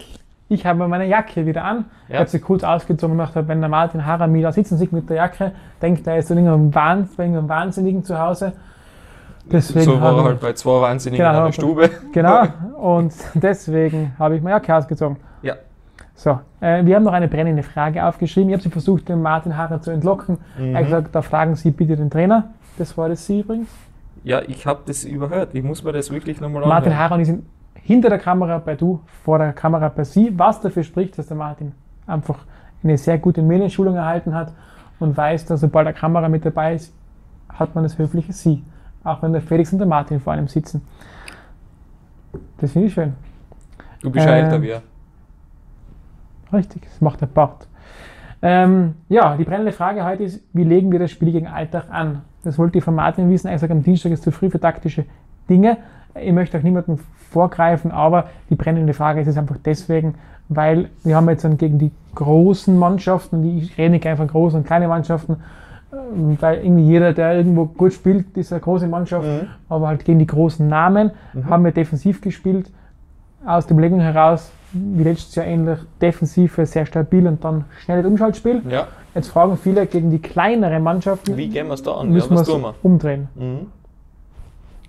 Ich habe meine Jacke wieder an. Ich Ja. habe sie kurz ausgezogen und gedacht, wenn der Martin Harami da sitzen sieht mit der Jacke, denkt er, ist in irgendeinem, Wahn, bei irgendeinem Wahnsinnigen zu Hause. Deswegen so war er halt bei zwei Wahnsinnigen Genau, in der Stube. Genau, und deswegen habe ich meine Jacke ausgezogen. Ja. So, äh, wir haben noch eine brennende Frage aufgeschrieben. Ich habe sie versucht, den Martin Harrer zu entlocken. Mhm. Er hat gesagt, da fragen Sie bitte den Trainer. Das war das Sie übrigens. Ja, ich habe das überhört. Ich muss mir das wirklich nochmal Martin anhören. Und ich sind hinter der Kamera bei du, vor der Kamera bei Sie, was dafür spricht, dass der Martin einfach eine sehr gute Medienschulung erhalten hat und weiß, dass sobald der Kamera mit dabei ist, hat man das höfliche Sie. Auch wenn der Felix und der Martin vor einem sitzen. Das finde ich schön. Du ja Äh, er. Richtig, das macht der Bart. Ähm, ja, die brennende Frage heute ist, wie legen wir das Spiel gegen Alltag an? Das wollte ich von Martin wissen. Hat gesagt, am Dienstag ist zu früh für taktische Dinge. Ich möchte auch niemandem vorgreifen, aber die brennende Frage ist es einfach deswegen, weil wir haben jetzt dann gegen die großen Mannschaften, und ich rede nicht einfach von großen und kleinen Mannschaften, ähm, weil irgendwie jeder, der irgendwo gut spielt, ist eine große Mannschaft, Mhm. aber halt gegen die großen Namen haben wir defensiv gespielt, aus dem Legung heraus, wie letztes Jahr ähnlich, defensiv sehr stabil und dann schnelles Umschaltspiel. Ja. Jetzt fragen viele gegen die kleineren Mannschaften, Wie gehen wir es da an? Ja, müssen wir was es tun wir? umdrehen. Mhm.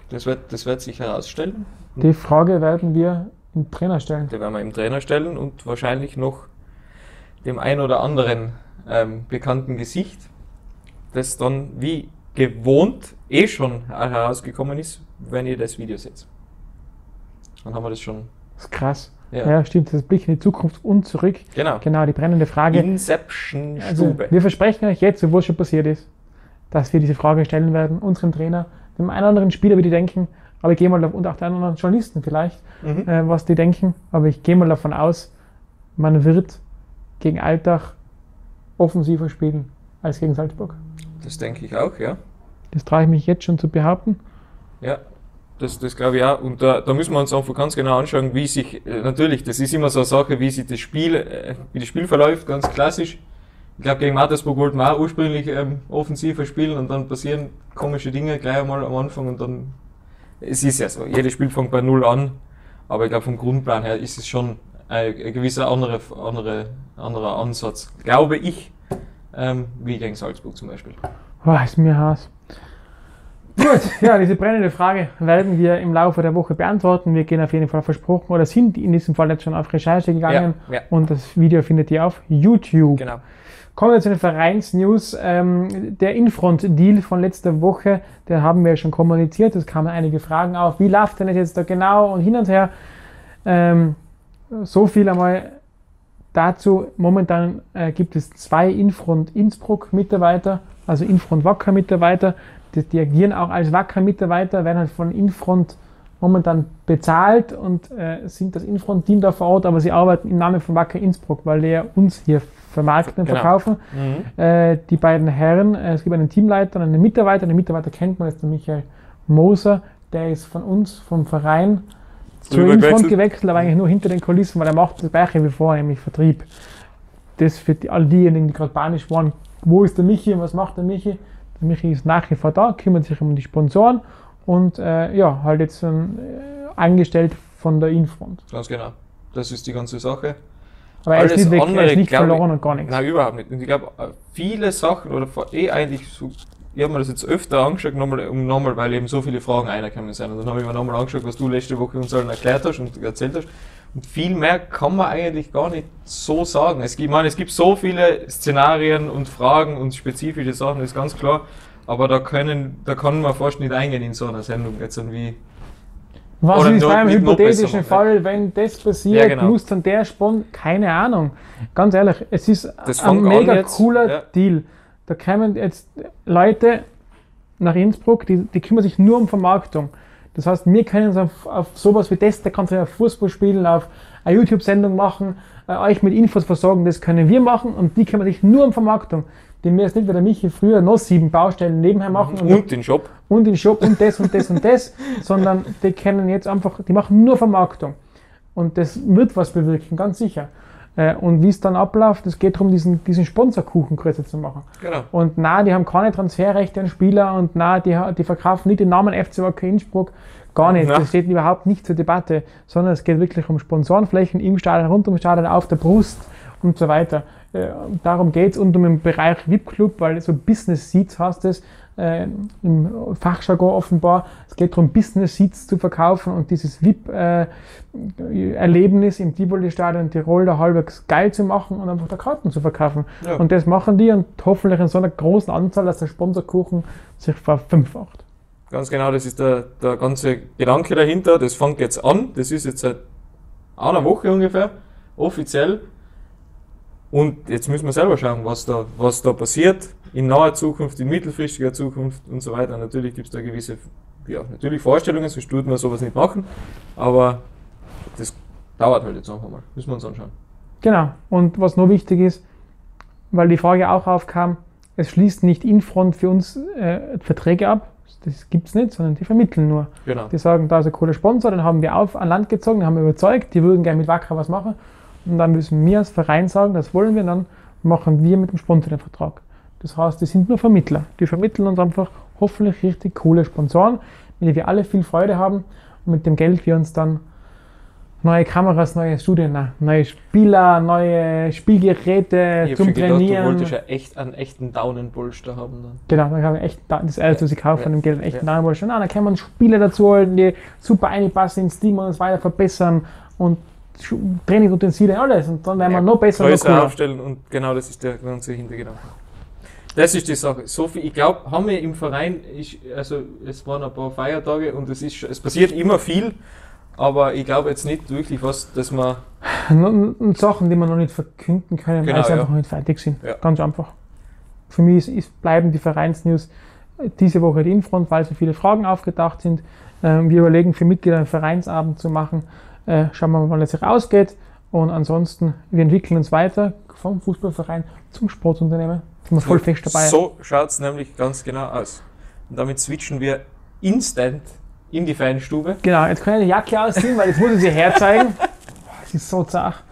Das, wird, das wird sich herausstellen. Die Frage werden wir im Trainer stellen. Die werden wir im Trainer stellen und wahrscheinlich noch dem ein oder anderen ähm, bekannten Gesicht, das dann wie gewohnt eh schon herausgekommen ist, wenn ihr das Video seht. Dann haben wir das schon. Das ist krass. Ja. Ja, stimmt. Das Blick in die Zukunft und zurück. Genau. Genau, die brennende Frage. Inception Also, Stube. wir versprechen euch jetzt, obwohl es schon passiert ist, dass wir diese Frage stellen werden, unserem Trainer, dem einen oder anderen Spieler, wie die denken, aber ich gehe mal auf, und auch den anderen Journalisten vielleicht, Mhm. äh, was die denken, aber ich gehe mal davon aus, man wird gegen Alltag offensiver spielen als gegen Salzburg. Das denke ich auch, ja. Das traue ich mich jetzt schon zu behaupten. Ja, das, das glaube ich auch. Und da, da müssen wir uns einfach ganz genau anschauen, wie sich, äh, natürlich, das ist immer so eine Sache, wie sich das Spiel, äh, wie das Spiel verläuft, ganz klassisch. Ich glaube, gegen Mattersburg wollten wir auch ursprünglich ähm, offensiver spielen und dann passieren komische Dinge gleich einmal am Anfang und dann, es ist ja so, jedes Spiel fängt bei Null an, aber ich glaube, vom Grundplan her ist es schon ein, ein gewisser andere, andere, anderer Ansatz, glaube ich, ähm, wie gegen Salzburg zum Beispiel. Oh, ist mir Hass. Gut, ja, diese brennende Frage werden wir im Laufe der Woche beantworten. Wir gehen auf jeden Fall versprochen oder sind in diesem Fall jetzt schon auf Recherche gegangen Ja, ja. und das Video findet ihr auf YouTube. Genau. Kommen wir zu den Vereinsnews. Ähm, der Infront-Deal von letzter Woche, den haben wir schon kommuniziert. Es kamen einige Fragen auf. Wie läuft denn das jetzt da genau und hin und her? Ähm, so viel einmal dazu. Momentan äh, gibt es zwei Infront Innsbruck Mitarbeiter, also Infront Wacker Mitarbeiter. Die, die agieren auch als Wacker Mitarbeiter, werden halt von Infront momentan bezahlt und äh, sind das Infront-Team da vor Ort, aber sie arbeiten im Namen von Wacker Innsbruck, weil die ja uns hier vermarkten und Genau. verkaufen. Mhm. Äh, die beiden Herren, äh, es gibt einen Teamleiter und einen Mitarbeiter. Den Mitarbeiter kennt man, das ist der Michael Moser, der ist von uns, vom Verein, zur Rüber Infront gewechselt. gewechselt, aber eigentlich nur hinter den Kulissen, weil er macht das gleiche wie vorher, nämlich Vertrieb. Das für die, all diejenigen, die gerade panisch waren, wo ist der Michi und was macht der Michi? Der Michi ist nach wie vor da, kümmert sich um die Sponsoren und äh, ja, halt jetzt äh, angestellt von der Infront. Ganz genau. Das ist die ganze Sache. Aber er ist Alles nicht, weg, er andere, ist nicht glaub ich- verloren und gar nichts. Nein, überhaupt nicht. Und ich glaube, viele Sachen, oder vor- eh eigentlich so, ich habe mir das jetzt öfter angeschaut, nochmal, nochmal, weil eben so viele Fragen reingekommen sind. Und dann habe ich mir nochmal angeschaut, was du letzte Woche uns allen erklärt hast und erzählt hast. Und viel mehr kann man eigentlich gar nicht so sagen. Es gibt, ich meine, es gibt so viele Szenarien und Fragen und spezifische Sachen, das ist ganz klar. Aber da können, da kann man fast nicht eingehen in so einer Sendung jetzt wie. Was ist beim hypothetischen Fall, wenn das passiert, Ja, genau. muss dann der Spon... Keine Ahnung. Ganz ehrlich, es ist Das ein mega cooler ja. Deal. Da kommen jetzt Leute nach Innsbruck, die, die kümmern sich nur um Vermarktung. Das heißt, wir können uns auf, auf sowas wie das, da kannst du auf Fußball spielen, auf eine YouTube-Sendung machen, äh, euch mit Infos versorgen, das können wir machen und die kümmern sich nur um Vermarktung. Die mir jetzt nicht wie der Michi früher noch sieben Baustellen nebenher machen und Und den Job. und den Shop und das und das und das, sondern die kennen jetzt einfach, die machen nur Vermarktung. Und das wird was bewirken, ganz sicher. Äh, Und wie es dann abläuft, es geht darum, diesen, diesen Sponsorkuchen größer zu machen. Genau. Und na, die haben keine Transferrechte an Spieler und na, die, die verkaufen nicht den Namen FC Wacker Innsbruck. Gar nicht. Na. Das steht überhaupt nicht zur Debatte, sondern es geht wirklich um Sponsorenflächen im Stadion, rund ums Stadion, auf der Brust und so weiter. Äh, Darum geht es und um den Bereich VIP-Club, weil so Business Seats heißt es, äh, im Fachjargon offenbar. Es geht darum, Business Seats zu verkaufen und dieses VIP-Erlebnis im Tivoli-Stadion Tirol da halbwegs geil zu machen und einfach da Karten zu verkaufen. Ja. Und das machen die und hoffentlich in so einer großen Anzahl, dass der Sponsorkuchen sich verfünffacht. Ganz genau, das ist der, der ganze Gedanke dahinter. Das fängt jetzt an. Das ist jetzt seit einer Woche ungefähr, offiziell. Und jetzt müssen wir selber schauen, was da, was da passiert. In naher Zukunft, in mittelfristiger Zukunft und so weiter. Natürlich gibt es da gewisse, ja, natürlich Vorstellungen, sonst würde man sowas nicht machen. Aber das dauert halt jetzt einfach mal. Müssen wir uns anschauen. Genau. Und was noch wichtig ist, weil die Frage auch aufkam, es schließt nicht Infront für uns äh, Verträge ab. Das gibt es nicht, sondern die vermitteln nur. Genau. Die sagen, da ist ein cooler Sponsor, den haben wir auf an Land gezogen, haben wir überzeugt, die würden gerne mit Wacker was machen. Und dann müssen wir als Verein sagen, das wollen wir, dann machen wir mit dem Sponsor den Vertrag. Das heißt, die sind nur Vermittler. Die vermitteln uns einfach hoffentlich richtig coole Sponsoren, mit denen wir alle viel Freude haben und mit dem Geld wir uns dann neue Kameras, neue Studien, neue Spieler, neue Spielgeräte Ich zum schon gedacht, Trainieren. du wolltest ja echt einen echten Daunenbolster haben dann. Genau, dann haben wir echt da- das erste, was ich kaufe von Ja. dem Geld, echt Ja. ja. Nein, dann kann man Spiele dazu holen, die super einpassen ins Team und uns weiter verbessern und Trainingsutensilien, alles. Und dann werden wir Ja, noch besser noch größer cooler. aufstellen und genau das ist der ganze Hintergedanke. Das ist die Sache. So viel, ich glaube, haben wir im Verein, ich, also es waren ein paar Feiertage und es ist, es passiert immer viel, aber ich glaube jetzt nicht wirklich was, dass man, Sachen, die wir noch nicht verkünden können, Genau, weil sie ja. einfach noch nicht fertig sind. Ja. Ganz einfach. Für mich ist, ist, bleiben die Vereinsnews diese Woche die Infront, weil so viele Fragen aufgetaucht sind. Ähm, wir überlegen, für Mitglieder einen Vereinsabend zu machen. Äh, schauen wir mal, wann es sich ausgeht. Und ansonsten, wir entwickeln uns weiter vom Fußballverein zum Sportunternehmen. Sind wir voll fest dabei. so schaut es nämlich ganz genau aus. Und damit switchen wir instant in die Fanstube. Genau, jetzt kann ich die Jacke ausziehen, weil jetzt muss ich sie herzeigen. Es ist so zart.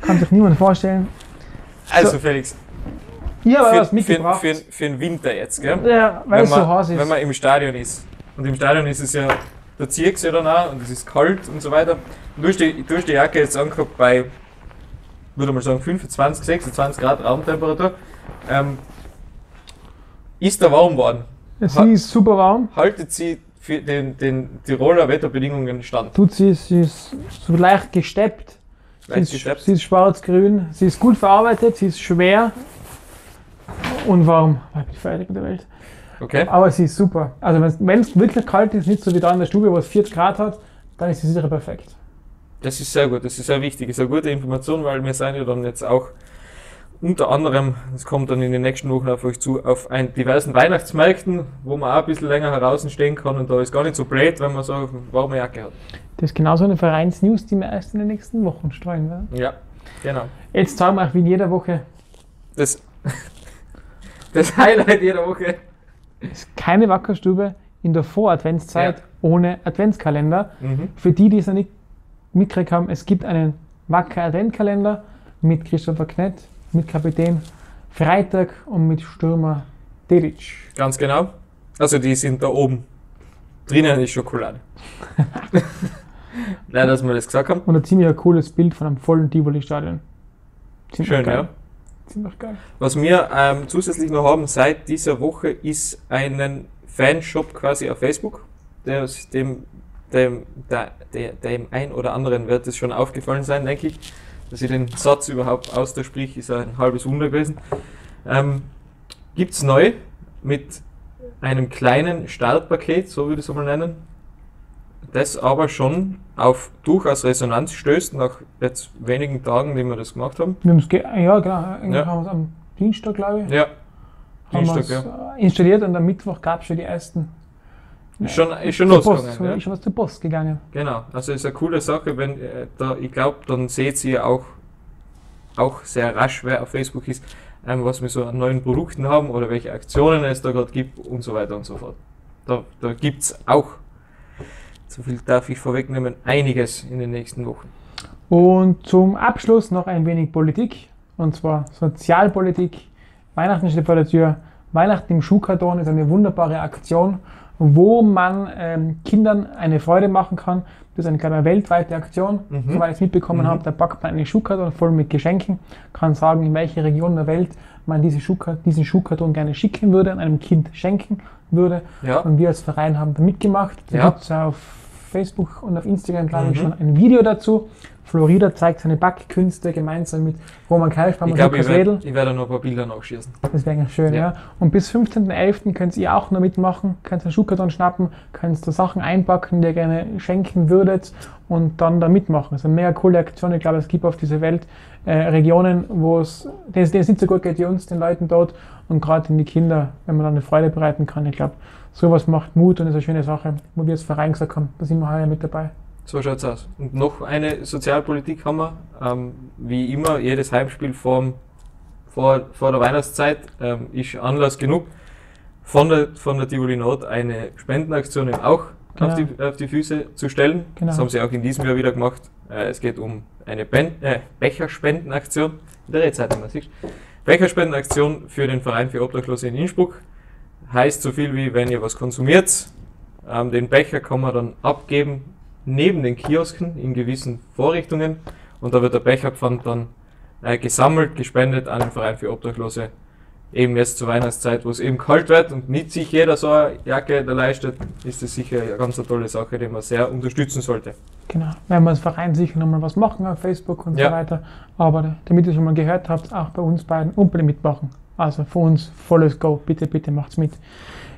Kann sich niemand vorstellen. Also So. Felix, Ich habe für, was für, mitgebracht. für, für den Winter jetzt, gell? ja, weil wenn es man, heiß ist. wenn man im Stadion ist. Und im Stadion ist es ja, da zieht es ja dann auch und es ist kalt und so weiter. Und du hast die, du hast die Jacke jetzt angeguckt bei, würde mal sagen, 25, 26 Grad Raumtemperatur. Ähm, ist da warm worden? es ha- ist super warm. Haltet sie für den, den Tiroler Wetterbedingungen stand? Tut sie, sie ist so leicht gesteppt. Sie Leicht ist, gesteppt? sie ist schwarz-grün. Sie ist gut verarbeitet. Sie ist schwer und warm. Ich bin die Feierliche der Welt. Okay. Aber sie ist super. Also wenn es wirklich kalt ist, nicht so wie da in der Stube, wo es 40 Grad hat, dann ist sie sicher perfekt. Das ist sehr gut, das ist sehr wichtig, das ist eine gute Information, weil wir sind ja dann jetzt auch unter anderem, das kommt dann in den nächsten Wochen auf euch zu, auf ein diversen Weihnachtsmärkten, wo man auch ein bisschen länger draußen stehen kann und da ist gar nicht so blöd, wenn man so eine warme Jacke hat. Das ist genauso eine Vereinsnews, die wir erst in den nächsten Wochen streuen werden. Ja, genau. Jetzt zeigen wir euch wie in jeder Woche Das, das Highlight jeder Woche. ist keine Wackerstube in der Vor-Adventszeit Ja. ohne Adventskalender. Mhm. Für die, die es noch nicht mitgekriegt haben, es gibt einen Wacker Adventkalender mit Christopher Knett, mit Kapitän Freitag und mit Stürmer Dedic. Ganz genau. Also die sind da oben. Drinnen ist Schokolade. Nein, dass wir das gesagt haben. Und ein ziemlich cooles Bild von einem vollen Tivoli-Stadion. Schön, geil. ja. Ziemlich geil. Was wir ähm, zusätzlich noch haben seit dieser Woche ist einen Fanshop quasi auf Facebook. Der dem, dem, der, der, dem ein oder anderen wird es schon aufgefallen sein, denke ich. Dass ich den Satz überhaupt aussprich, ist ein halbes Wunder gewesen. Ähm, Gibt es neu mit einem kleinen Startpaket, so würde ich es mal nennen, das aber schon auf durchaus Resonanz stößt, nach jetzt wenigen Tagen, die wir das gemacht haben. Wir haben's ge ja, genau. Ja. haben wir es am Dienstag, glaube ich, Ja, haben Dienstag, ja. installiert und am Mittwoch gab es schon die ersten. Ist schon, ist schon losgegangen. Post, ja. ist schon was zur Post gegangen. Genau, also ist eine coole Sache, wenn äh, da, ich glaube, dann seht ihr auch, auch sehr rasch, wer auf Facebook ist, ähm, was wir so an neuen Produkten haben oder welche Aktionen es da gerade gibt und so weiter und so fort. Da, da gibt es auch, so viel darf ich vorwegnehmen, einiges in den nächsten Wochen. Und zum Abschluss noch ein wenig Politik, und zwar Sozialpolitik. Weihnachten steht vor der Tür. Weihnachten im Schuhkarton ist eine wunderbare Aktion, wo man ähm, Kindern eine Freude machen kann. Das ist eine, glaube ich, eine weltweite Aktion, Mhm. soweit ich es mitbekommen Mhm. habe. Da packt man eine Schuhkarton voll mit Geschenken, kann sagen, in welche Region der Welt man diese Schuhka diesen Schuhkarton gerne schicken würde, an einem Kind schenken würde. Ja. Und wir als Verein haben da mitgemacht. Da Ja. gibt es auf Facebook und auf Instagram, glaube ich, Mhm. schon ein Video dazu. Florida zeigt seine Backkünste gemeinsam mit Roman Ich und Lukas ich werde ich werde noch ein paar Bilder nachschießen. Das wäre ganz schön, ja. Ja. Und bis 15.11. könnt ihr auch noch mitmachen, könnt einen Schuhkarton schnappen, könnt da Sachen einpacken, die ihr gerne schenken würdet und dann da mitmachen. Das ist eine mega coole Aktion. Ich glaube, es gibt auf dieser Welt äh, Regionen, wo es, denen es nicht so gut geht wie uns, den Leuten dort und gerade in die Kinder, wenn man dann eine Freude bereiten kann. Ich glaube, sowas macht Mut und ist eine schöne Sache, wo wir als Verein gesagt haben, da sind wir heuer mit dabei. So schaut's aus. Und noch eine Sozialpolitik haben wir. Ähm, wie immer, jedes Heimspiel vorm, vor, vor der Weihnachtszeit ähm, ist Anlass genug, von der, von der Tivoli Nord eine Spendenaktion eben auch auf, Genau. die, auf die Füße zu stellen. Genau. Das haben sie auch in diesem Jahr wieder gemacht. Äh, es geht um eine ben äh, Becherspendenaktion. In der Redzeit, man sieht. Becherspendenaktion für den Verein für Obdachlose in Innsbruck. Heißt so viel wie, wenn ihr was konsumiert, ähm, den Becher kann man dann abgeben neben den Kiosken in gewissen Vorrichtungen und da wird der Becherpfand dann äh, gesammelt, gespendet an den Verein für Obdachlose. Eben jetzt zur Weihnachtszeit, wo es eben kalt wird und nicht sich jeder so eine Jacke da leistet, ist das sicher eine ganz eine tolle Sache, die man sehr unterstützen sollte. Genau. Werden wir als Verein sicher nochmal was machen auf Facebook und Ja. so weiter. Aber damit ihr schon mal gehört habt, auch bei uns beiden unbedingt mitmachen. Also für uns volles Go. Bitte, bitte macht's mit.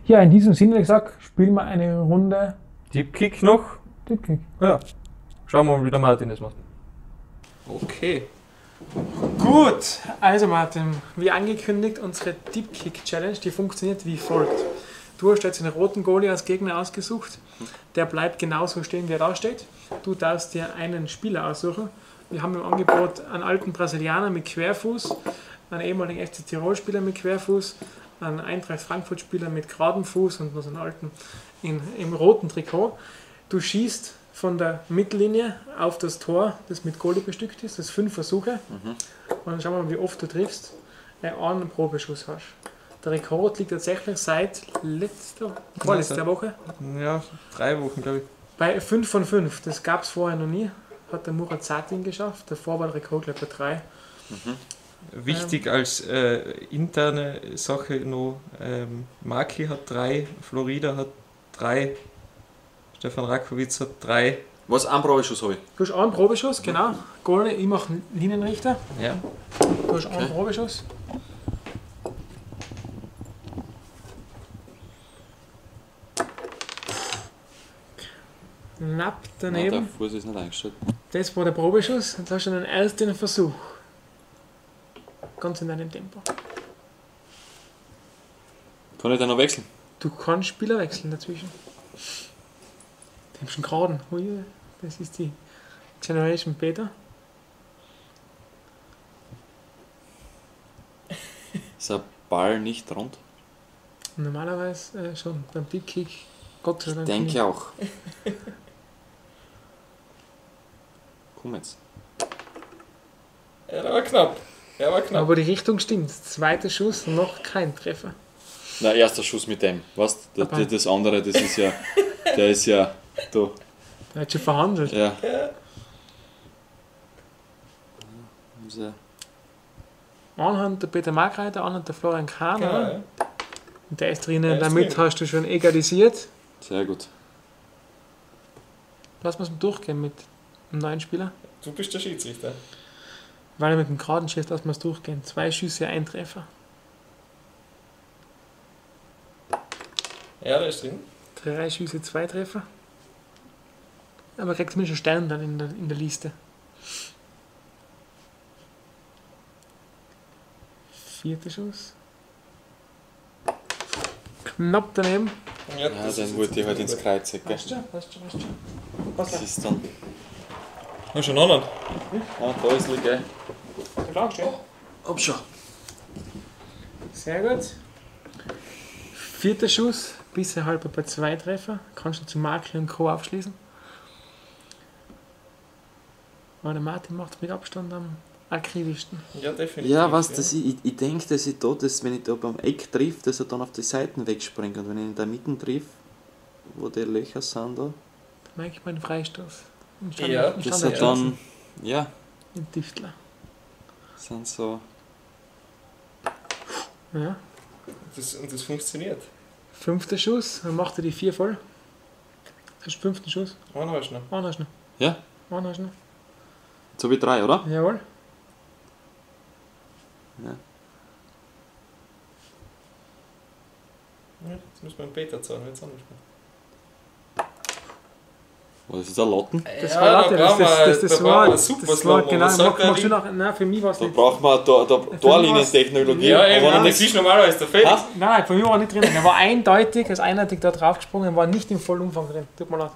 Ja, in diesem Sinne, wie gesagt, spielen wir eine Runde Tippkick noch. Tippkick. Ja. Schauen wir mal, wie der Martin das macht. Okay. Gut, also Martin, wie angekündigt, unsere Deep-Kick-Challenge, die funktioniert wie folgt. Du hast jetzt einen roten Goalie als Gegner ausgesucht. Der bleibt genauso stehen, wie er da steht. Du darfst dir einen Spieler aussuchen. Wir haben im Angebot einen alten Brasilianer mit Querfuß, einen ehemaligen FC Tirol-Spieler mit Querfuß, einen Eintracht Frankfurt-Spieler mit geradem Fuß und noch so einen alten in, im roten Trikot. Du schießt von der Mittellinie auf das Tor, das mit Goalie bestückt ist, das fünf Versuche. Und dann schauen wir mal, wie oft du triffst. Äh, einen Probeschuss hast. Der Rekord liegt tatsächlich seit letzter, vorletzter Woche Ja, drei Wochen, glaube ich. bei 5 von 5. Das gab es vorher noch nie. Hat der Murat Satin geschafft. Davor war der Rekord, glaube ich, bei 3. Wichtig als äh, interne Sache noch, ähm, Maki hat drei, Florida hat drei, Stefan Rakowitz hat drei. Was, ein Probeschuss habe ich? Du hast einen Probeschuss, genau. Goalie, ich mache Linienrichter. Ja. Du hast einen Probeschuss. Knapp Nein, der daneben. Fuß ist nicht eingestellt. Das war der Probeschuss. Jetzt hast du einen ersten Versuch. Ganz in deinem Tempo. Kann ich den noch wechseln? Du kannst Spieler wechseln dazwischen. Die haben schon geraden. Hui, das ist die Generation Beta. Ist der Ball nicht rund? Normalerweise äh, schon beim Big Kick. Gott sei Dank. nicht. Denke auch. Komm jetzt. Ja, war knapp. Der war knapp. Aber die Richtung stimmt. Zweiter Schuss, noch kein Treffer. Na, erster Schuss mit dem. Was? Das, das andere, das ist ja. Der ist ja. Du. Er hat schon verhandelt. Ja. Er- Anhand der Peter Markreiter, anhand der Florian Kahn. Genau, ja. Und der ist drinnen. Der ist Damit drin. hast du schon egalisiert. Sehr gut. Lass uns mal durchgehen mit dem neuen Spieler. Du bist der Schiedsrichter. Weil er mit dem geraden schießt, lass uns durchgehen. Zwei Schüsse, ein Treffer. Ja, der ist drin. Drei Schüsse, zwei Treffer. Aber er kriegt zumindest einen Stern dann in der, in der Liste. Vierter Schuss. Knapp daneben. Ja, den wollte ich halt ins Kreuz gell? Passt schon, passt schon, passt schon. Das Passt ist dann. Hast du einen anderen? Ah, da ist er, gell? Schon. stehen. Hab schon. Sehr gut. Vierter Schuss, bisher halber bei zwei Treffer. Kannst du zu Makler und Co. aufschließen. Aber der Martin macht mit Abstand am akribischsten. Ja, definitiv. Ja, was, dass ich, ich, ich denke, dass ich da, dass wenn ich da beim Eck triff, dass er dann auf die Seiten wegspringt. Und wenn ich in der Mitte triff, wo die Löcher sind da. Merke ich meinen Freistoß. Ja, Das sind dann, ja, Im Tiftler. Sind so, Ja. Das, und das funktioniert. Fünfter Schuss, dann macht er die vier voll. Das ist fünften Schuss. Einen hast du noch. Einen hast du noch. ja, Einen hast du noch. so wie drei, oder? Jawohl. Ja, das muss man Peter zahlen, jetzt anders War das jetzt ein Lotten? Das ja, war Latte, da das, das, das, das da war, das super war genau, Was sagt mach, der machst du Link? noch, nein, für mich war es Da nicht. braucht man da, da, Torlinientechnologie. Ja, eben, aber das ist normalerweise der. Ha? Nein, nein, für mich war er nicht drin. Er war eindeutig, als eindeutig da draufgesprungen, war nicht im vollen Umfang drin. Tut mir leid.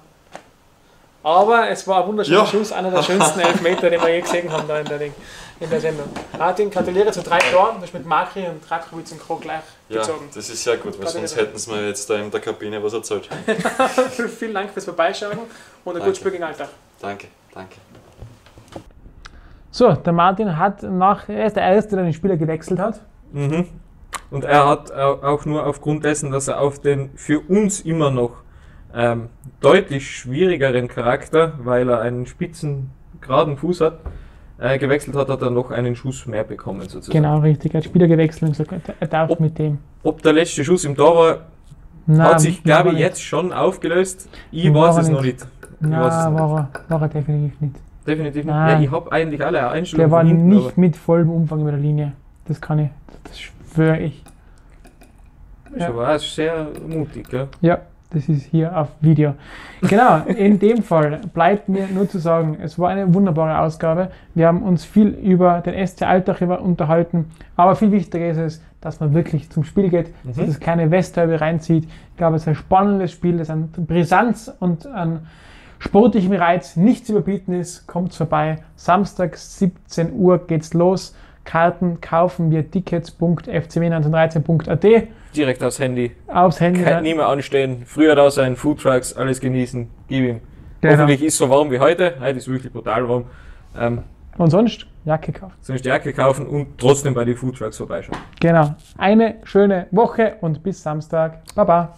Aber es war ein wunderschöner Ja. Schuss, einer der schönsten Elfmeter, den wir je gesehen haben da in der, Ding, in der Sendung. Martin, gratuliere zu drei Toren. Du hast mit Makri und Trakowitz und Co. gleich Ja, gezogen. das ist sehr gut, weil sonst hätten sie mir jetzt da in der Kabine was erzählt. Vielen Dank fürs Vorbeischauen und ein Danke. gutes Spiel gegen Alltag. Danke, danke. So, der Martin hat nach, er ist der Erste, der den Spieler gewechselt hat. Mhm. Und er hat au- auch nur aufgrund dessen, dass er auf den für uns immer noch ähm, deutlich schwierigeren Charakter, weil er einen spitzen, geraden Fuß hat, äh, gewechselt hat, hat er noch einen Schuss mehr bekommen sozusagen. Genau, richtig. Er hat Spieler gewechselt und gesagt, er darf Ob- mit dem. Ob der letzte Schuss im Tor war, Nein, hat sich, glaube ich, jetzt schon aufgelöst. Ich weiß es noch nicht. Es nicht. war er, war er definitiv nicht. Definitiv nicht. Nein. Ja, ich habe eigentlich alle Einstellungen Der war hinten, nicht mit vollem Umfang über der Linie. Das kann ich, das schwöre ich. aber schon war es sehr mutig. Gell? Ja, das ist hier auf Video. Genau, in dem Fall bleibt mir nur zu sagen, es war eine wunderbare Ausgabe. Wir haben uns viel über den SC Alltag unterhalten, aber viel wichtiger ist es, dass man wirklich zum Spiel geht, Mhm. sich das kleine Westderby reinzieht. Ich glaube, es ist ein spannendes Spiel, das an Brisanz und an sportlichem Reiz nicht zu überbieten ist. Kommt vorbei. Samstag 17 Uhr geht's los. Karten kaufen wir tickets.fcw1913.at Direkt aufs Handy. aufs Handy. Kann nie mehr anstehen. Früher da sein, Foodtrucks, alles genießen. Gib ihm. Genau. Hoffentlich ist es so warm wie heute. Heute ist wirklich brutal warm. Ähm, Und sonst Jacke kaufen. sonst Jacke kaufen und trotzdem bei den Foodtrucks vorbeischauen. Genau. Eine schöne Woche und bis Samstag. Baba.